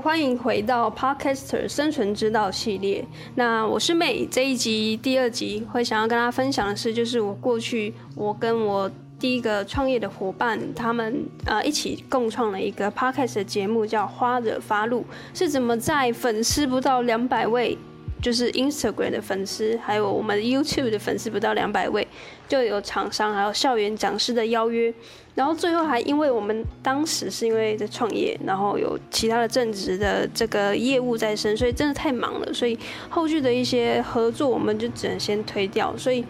欢迎回到 Podcaster 生存之道系列。那我是妹这一集第二集会想要跟大家分享的是，就是我过去我跟我第一个创业的伙伴，他们呃一起共创了一个 Podcast 的节目，叫《花惹发露》，是怎么在粉丝不到两百位。就是 Instagram 的粉丝，还有我们 YouTube 的粉丝不到两百位，就有厂商还有校园讲师的邀约，然后最后还因为我们当时是因为在创业，然后有其他的正职的这个业务在身，所以真的太忙了，所以后续的一些合作我们就只能先推掉。所以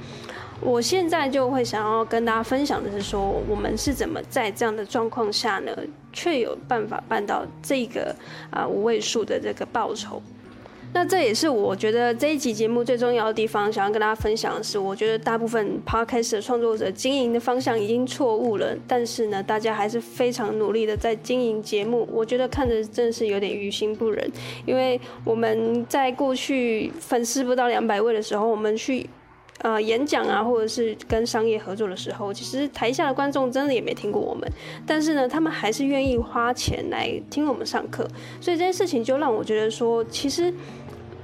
我现在就会想要跟大家分享的是说，我们是怎么在这样的状况下呢，却有办法办到这个啊五位数的这个报酬。那这也是我觉得这一集节目最重要的地方，想要跟大家分享的是，我觉得大部分 podcast 的创作者经营的方向已经错误了，但是呢，大家还是非常努力的在经营节目。我觉得看着真的是有点于心不忍，因为我们在过去粉丝不到两百位的时候，我们去呃演讲啊，或者是跟商业合作的时候，其实台下的观众真的也没听过我们，但是呢，他们还是愿意花钱来听我们上课，所以这件事情就让我觉得说，其实。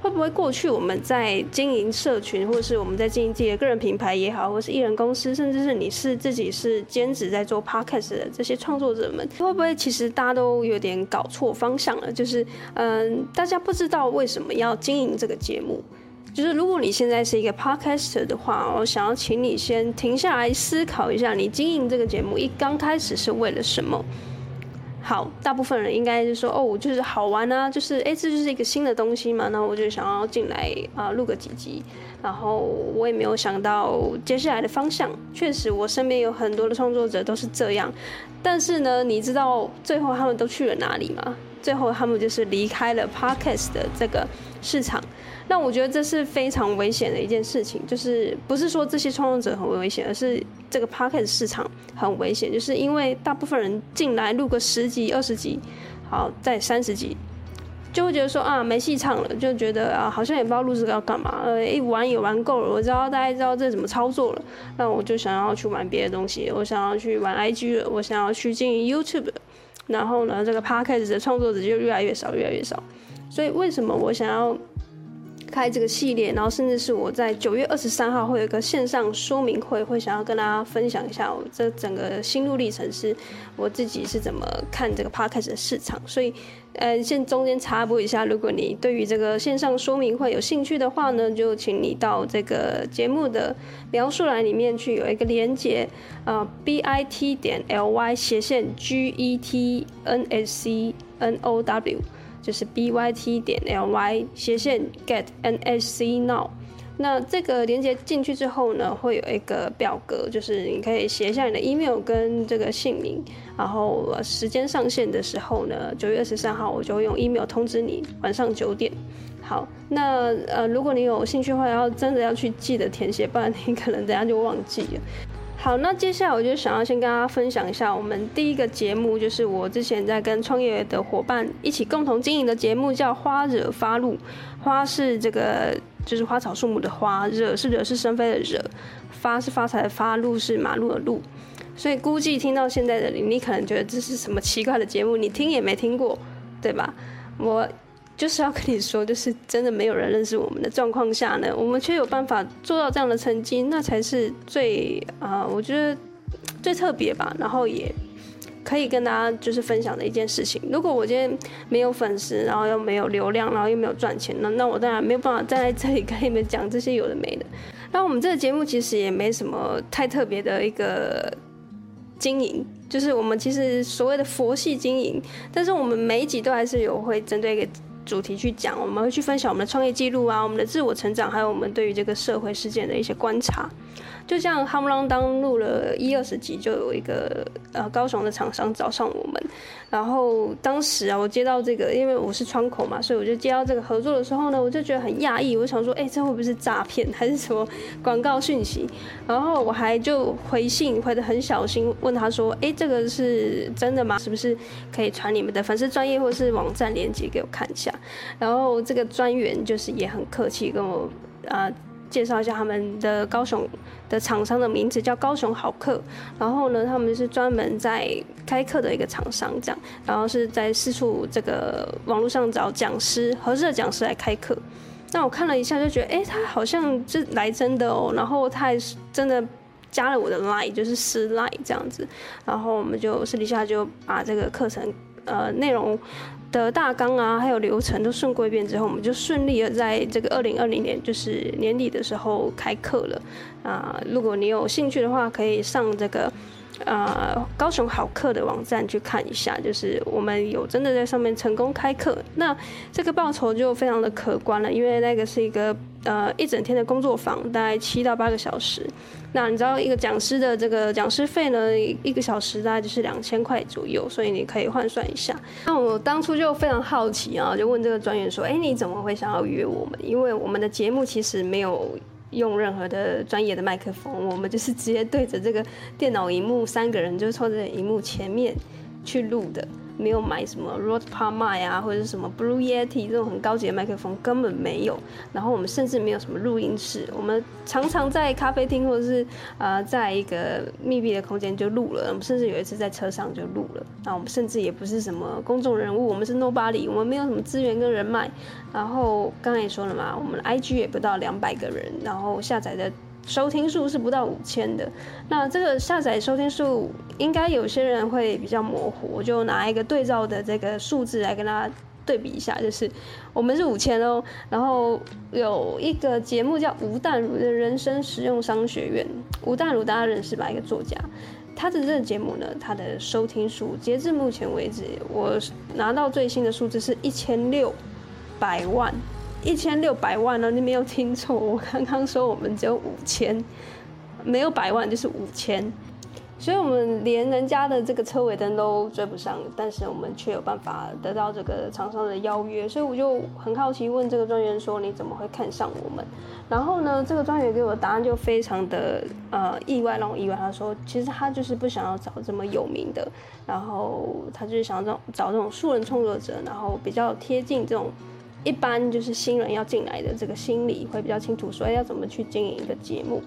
会不会过去我们在经营社群，或是我们在经营自己的个人品牌也好，或是艺人公司，甚至是你是自己是兼职在做 podcast 的这些创作者们，会不会其实大家都有点搞错方向了？就是嗯，大家不知道为什么要经营这个节目。就是如果你现在是一个 podcaster 的话，我想要请你先停下来思考一下，你经营这个节目一刚开始是为了什么？好，大部分人应该是说，哦，就是好玩啊，就是哎，这就是一个新的东西嘛，那我就想要进来啊，录个几集，然后我也没有想到接下来的方向。确实，我身边有很多的创作者都是这样，但是呢，你知道最后他们都去了哪里吗？最后他们就是离开了 podcast 的这个市场。那我觉得这是非常危险的一件事情，就是不是说这些创作者很危险，而是这个 podcast 市场很危险，就是因为大部分人进来录个十集、二十集，好，再三十集，就会觉得说啊没戏唱了，就觉得啊好像也不知道录这个要干嘛，呃，一玩也玩够了，我知道大家知道这怎么操作了，那我就想要去玩别的东西，我想要去玩 IG 了，我想要去经营 YouTube，然后呢，这个 podcast 的创作者就越来越少，越来越少，所以为什么我想要？开这个系列，然后甚至是我在九月二十三号会有一个线上说明会，会想要跟大家分享一下我这整个心路历程，是我自己是怎么看这个 podcast 的市场。所以，呃，先中间插播一下，如果你对于这个线上说明会有兴趣的话呢，就请你到这个节目的描述栏里面去有一个连接，呃，bit 点 ly 斜线 g e t n s c n o w。就是 b y t 点 l y 斜线 get n s c now，那这个连接进去之后呢，会有一个表格，就是你可以写一下你的 email 跟这个姓名，然后时间上线的时候呢，九月二十三号我就会用 email 通知你晚上九点。好，那呃，如果你有兴趣的话，要真的要去记得填写，不然你可能等下就忘记了。好，那接下来我就想要先跟大家分享一下我们第一个节目，就是我之前在跟创业的伙伴一起共同经营的节目，叫《花惹发露》。花是这个就是花草树木的花，惹是惹是生非的惹，发是发财的发，路是马路的路。所以估计听到现在的你，你可能觉得这是什么奇怪的节目，你听也没听过，对吧？我。就是要跟你说，就是真的没有人认识我们的状况下呢，我们却有办法做到这样的成绩，那才是最啊、我觉得最特别吧。然后也可以跟大家就是分享的一件事情。如果我今天没有粉丝，然后又没有流量，然后又没有赚钱，那那我当然没有办法站在这里跟你们讲这些有的没的。那我们这个节目其实也没什么太特别的一个经营，就是我们其实所谓的佛系经营，但是我们每一集都还是有会针对一个。主题去讲，我们会去分享我们的创业记录啊，我们的自我成长，还有我们对于这个社会事件的一些观察。就像夯不啷当录了一二十集，就有一个呃高雄的厂商找上我们，然后当时啊，我接到这个，因为我是窗口嘛，所以我就接到这个合作的时候呢，我就觉得很讶异，我想说，哎、这会不会是诈骗，还是什么广告讯息？然后我还就回信回得很小心，问他说，哎、这个是真的吗？是不是可以传你们的粉丝专业或是网站链接给我看一下？然后这个专员就是也很客气，跟我啊。介绍一下他们的高雄的厂商的名字，叫高雄好客。然后呢，他们是专门在开课的一个厂商，这样，然后是在四处这个网络上找讲师，合适的讲师来开课。那我看了一下，就觉得，哎、他好像是来真的哦。然后他还是真的加了我的 line，就是私 line 这样子。然后我们就私底下就把这个课程呃内容的大纲啊，还有流程都顺过一遍之后，我们就顺利的在这个二零二零年就是年底的时候开课了。啊、如果你有兴趣的话，可以上这个。呃，高雄好课的网站去看一下，就是我们有真的在上面成功开课，那这个报酬就非常的可观了，因为那个是一个呃一整天的工作坊，大概七到八个小时。那你知道一个讲师的这个讲师费呢，一个小时大概就是两千块左右，所以你可以换算一下。那我当初就非常好奇啊，就问这个专员说，哎，你怎么会想要约我们？因为我们的节目其实没有。用任何的专业的麦克风，我们就是直接对着这个电脑荧幕，三个人就是坐在荧幕前面去录的。没有买什么 Rode PodMic 啊，或者是什么 Blue Yeti 这种很高级的麦克风，根本没有。然后我们甚至没有什么录音室，我们常常在咖啡厅或者是呃，在一个密闭的空间就录了。我们甚至有一次在车上就录了。那我们甚至也不是什么公众人物，我们是 Nobody，我们没有什么资源跟人脉。然后刚才也说了嘛，我们 IG 也不到两百个人，然后下载的。收听数是不到五千的，那这个下载收听数应该有些人会比较模糊，我就拿一个对照的这个数字来跟大家对比一下，就是我们是五千哦，然后有一个节目叫吴淡如的人生实用商学院，吴淡如大家认识吧？一个作家，他的这个节目呢，他的收听数截至目前为止，我拿到最新的数字是一千六百万。一千六百万呢？你没有听错，我刚刚说我们只有五千，没有百万就是五千，所以我们连人家的这个车尾灯都追不上，但是我们却有办法得到这个厂商的邀约，所以我就很好奇问这个专员说，你怎么会看上我们？然后呢，这个专员给我的答案就非常的呃意外，让我意外。他说其实他就是不想要找这么有名的，然后他就是想要找找这种素人创作者，然后比较贴近这种。一般就是新人要进来的这个心理会比较清楚，说要怎么去经营一个节目。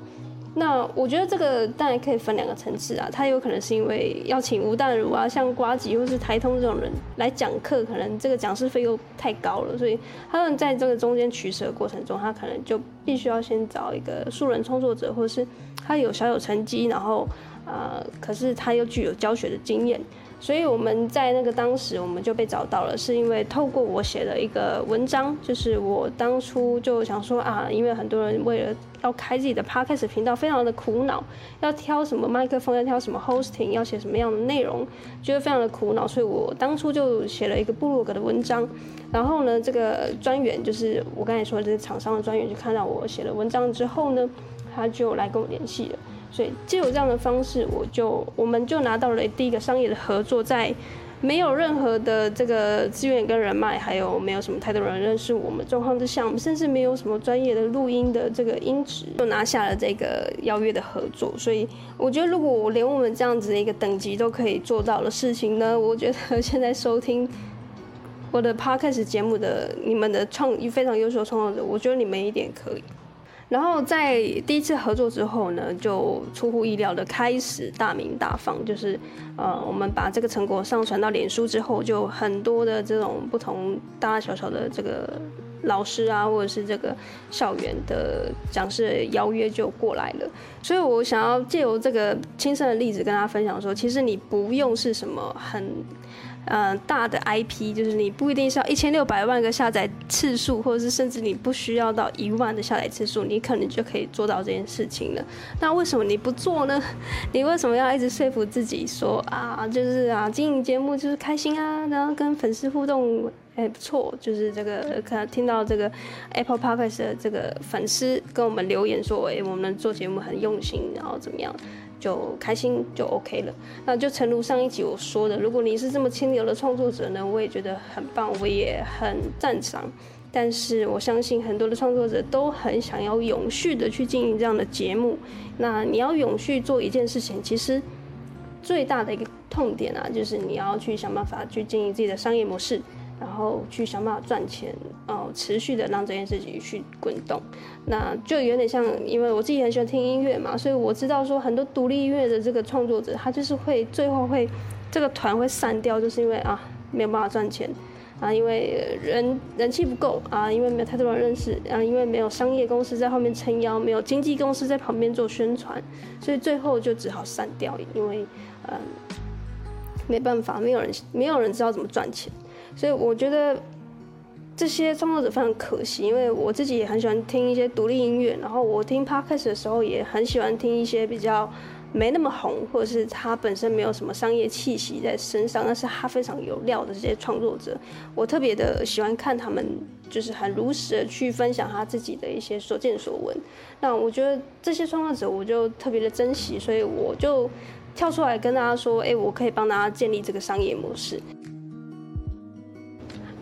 那我觉得这个当然可以分两个层次啊，他有可能是因为要请吴淡如啊，像瓜吉或是台通这种人来讲课，可能这个讲师费又太高了，所以他们在这个中间取舍过程中，他可能就必须要先找一个素人创作者，或者是他有小有成绩，然后呃，可是他又具有教学的经验。所以我们在那个当时，我们就被找到了，是因为透过我写的一个文章，就是我当初就想说啊，因为很多人为了要开自己的 podcast 频道，非常的苦恼，要挑什么麦克风，要挑什么 hosting，要写什么样的内容，觉得非常的苦恼，所以我当初就写了一个部落格的文章。然后呢，这个专员就是我刚才说的这个厂商的专员，就看到我写了文章之后呢，他就来跟我联系了。所以，借由这样的方式，我就我们就拿到了第一个商业的合作，在没有任何的这个资源跟人脉，还有没有什么太多人认识我们状况之下，我们甚至没有什么专业的录音的这个音质，就拿下了这个邀约的合作。所以，我觉得如果我连我们这样子的一个等级都可以做到的事情呢，我觉得现在收听我的 podcast 节目的你们的创非常优秀创作者，我觉得你们一点可以。然后在第一次合作之后呢，就出乎意料的开始大名大放，就是呃，我们把这个成果上传到脸书之后，就很多的这种不同大大小小的这个老师啊，或者是这个校园的讲师的邀约就过来了。所以我想要借由这个亲身的例子跟大家分享说，其实你不用是什么很。呃，大的 IP 就是你不一定是要一千六百万个下载次数，或者是甚至你不需要到一万的下载次数，你可能就可以做到这件事情了。那为什么你不做呢？你为什么要一直说服自己说啊，就是啊，经营节目就是开心啊，然后跟粉丝互动，哎，不错，就是这个可能听到这个 Apple Podcast 的这个粉丝跟我们留言说，哎，我们做节目很用心，然后怎么样？就开心就 OK 了。那就诚如上一集我说的，如果你是这么清流的创作者呢，我也觉得很棒，我也很赞赏。但是我相信很多的创作者都很想要永续的去经营这样的节目。那你要永续做一件事情，其实最大的一个痛点啊，就是你要去想办法去经营自己的商业模式。然后去想办法赚钱，哦，持续的让这件事情去滚动，那就有点像，因为我自己很喜欢听音乐嘛，所以我知道说很多独立音乐的这个创作者，他就是会最后会这个团会散掉，就是因为啊没有办法赚钱啊，因为人人气不够啊，因为没有太多人认识啊，因为没有商业公司在后面撑腰，没有经纪公司在旁边做宣传，所以最后就只好散掉，因为嗯没办法，没有人没有人知道怎么赚钱。所以我觉得这些创作者非常可惜，因为我自己也很喜欢听一些独立音乐，然后我听 podcast 的时候也很喜欢听一些比较没那么红，或者是他本身没有什么商业气息在身上，但是他非常有料的这些创作者，我特别的喜欢看他们，就是很如实的去分享他自己的一些所见所闻。那我觉得这些创作者我就特别的珍惜，所以我就跳出来跟大家说，哎，我可以帮大家建立这个商业模式。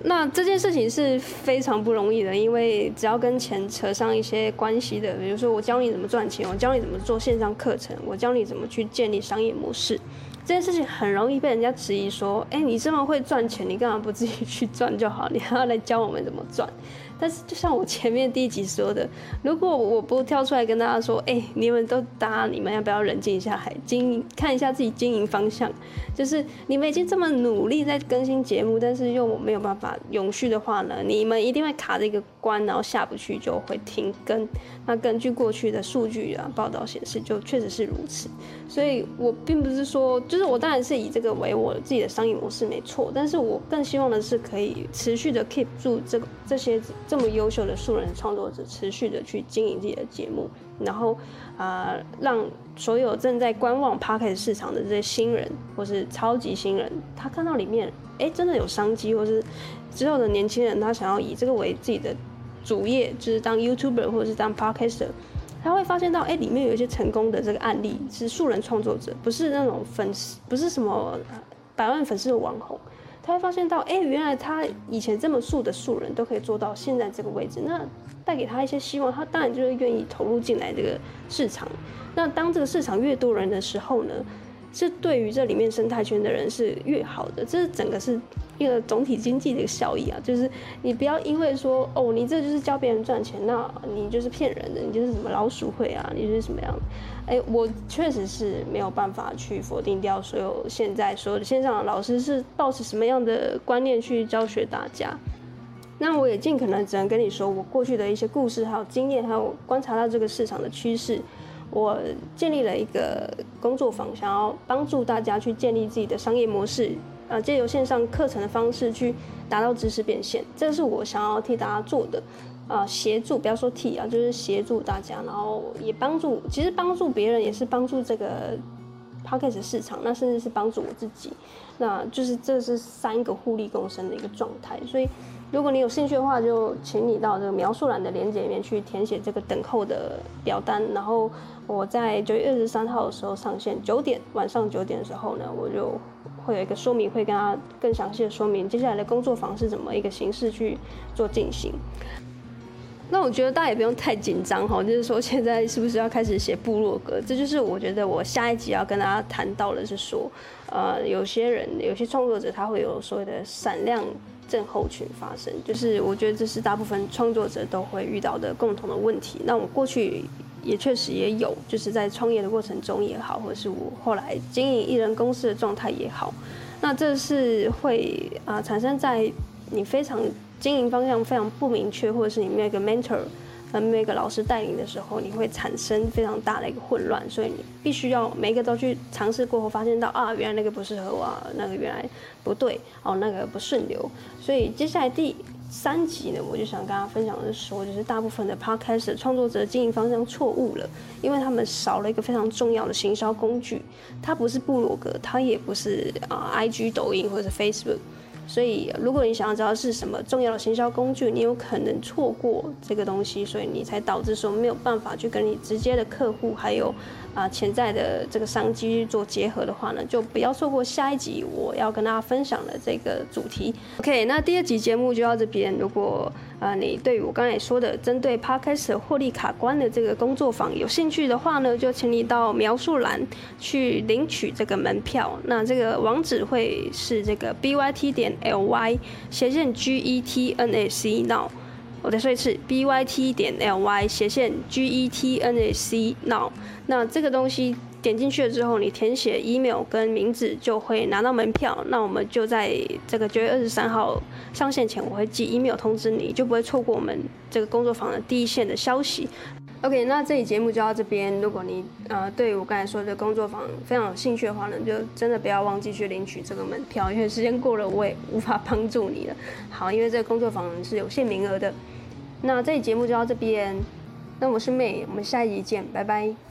那这件事情是非常不容易的，因为只要跟钱扯上一些关系的，比如说我教你怎么赚钱，我教你怎么做线上课程，我教你怎么去建立商业模式，这件事情很容易被人家质疑说，哎，你这么会赚钱，你干嘛不自己去赚就好？你还要来教我们怎么赚？但是，就像我前面第一集说的，如果我不跳出来跟大家说，哎、你们都搭，你们要不要冷静一下还，经营看一下自己经营方向？就是你们已经这么努力在更新节目，但是又没有办法永续的话呢，你们一定会卡这个关，然后下不去就会停更。那根据过去的数据啊报道显示，就确实是如此。所以我并不是说，就是我当然是以这个为我自己的商业模式没错，但是我更希望的是可以持续的 keep 住这这些。这么优秀的素人创作者，持续的去经营自己的节目，然后啊、让所有正在观望 Podcast 市场的这些新人，或是超级新人，他看到里面，哎，真的有商机，或是之后的年轻人，他想要以这个为自己的主业，就是当 YouTuber 或者是当 Podcaster，他会发现到，哎，里面有一些成功的这个案例，是素人创作者，不是那种粉丝，不是什么百万粉丝的网红。他会发现到，哎、原来他以前这么素的素人都可以做到现在这个位置，那带给他一些希望，他当然就是愿意投入进来这个市场。那当这个市场越多人的时候呢，是对于这里面生态圈的人是越好的，这是整个是一个总体经济的一个效益啊。就是你不要因为说，哦，你这就是教别人赚钱，那你就是骗人的，你就是什么老鼠会啊，你就是什么样的。哎，我确实是没有办法去否定掉所有现在所有的线上的老师是抱持什么样的观念去教学大家。那我也尽可能只能跟你说我过去的一些故事，还有经验，还有观察到这个市场的趋势。我建立了一个工作坊，想要帮助大家去建立自己的商业模式，呃，借由线上课程的方式去达到知识变现。这是我想要替大家做的。啊，协助不要说替啊，就是协助大家，然后也帮助，其实帮助别人也是帮助这个 podcast 市场，那甚至是帮助我自己，那就是这是三个互利共生的一个状态。所以，如果你有兴趣的话，就请你到这个描述栏的链接里面去填写这个等候的表单，然后我在九月二十三号的时候上线，九点晚上九点的时候呢，我就会有一个说明会，跟大家更详细的说明接下来的工作坊是怎么一个形式去做进行。那我觉得大家也不用太紧张哈，就是说现在是不是要开始写部落格？这就是我觉得我下一集要跟大家谈到的是说，呃，有些人有些创作者他会有所谓的闪亮症候群发生，就是我觉得这是大部分创作者都会遇到的共同的问题。那我过去也确实也有，就是在创业的过程中也好，或者是我后来经营艺人公司的状态也好，那这是会啊、产生在你非常。经营方向非常不明确，或者是你那个 mentor，呃，每个老师带领的时候，你会产生非常大的一个混乱。所以你必须要每一个都去尝试过后，发现到啊，原来那个不适合我，那个原来不对，哦，那个不顺流。所以接下来第三集呢，我就想跟大家分享的是说，就是大部分的 podcast 创作者经营方向错误了，因为他们少了一个非常重要的行销工具，它不是部落格，它也不是啊 IG、抖音或者是 Facebook。所以，如果你想要知道是什么重要的行销工具，你有可能错过这个东西，所以你才导致说没有办法去跟你直接的客户还有啊潜在的这个商机做结合的话呢，就不要错过下一集我要跟大家分享的这个主题。OK，那第二集节目就到这边。如果啊你对于我刚才说的针对 Podcast 获利卡关的这个工作坊有兴趣的话呢，就请你到描述栏去领取这个门票。那这个网址会是这个 byt 点。L y 斜线 g e t n a c now。我再说一次，b y t 点 l y 斜线 g e t n a c now。那这个东西点进去了之后，你填写 email 跟名字就会拿到门票。那我们就在这个九月二十三号上线前，我会寄 email 通知你，就不会错过我们这个工作坊的第一线的消息。OK，那这期节目就到这边。如果你呃对我刚才说的工作坊非常有兴趣的话呢，就真的不要忘记去领取这个门票，因为时间过了我也无法帮助你了。好，因为这个工作坊是有限名额的。那这期节目就到这边，那我是妹我们下一集见，拜拜。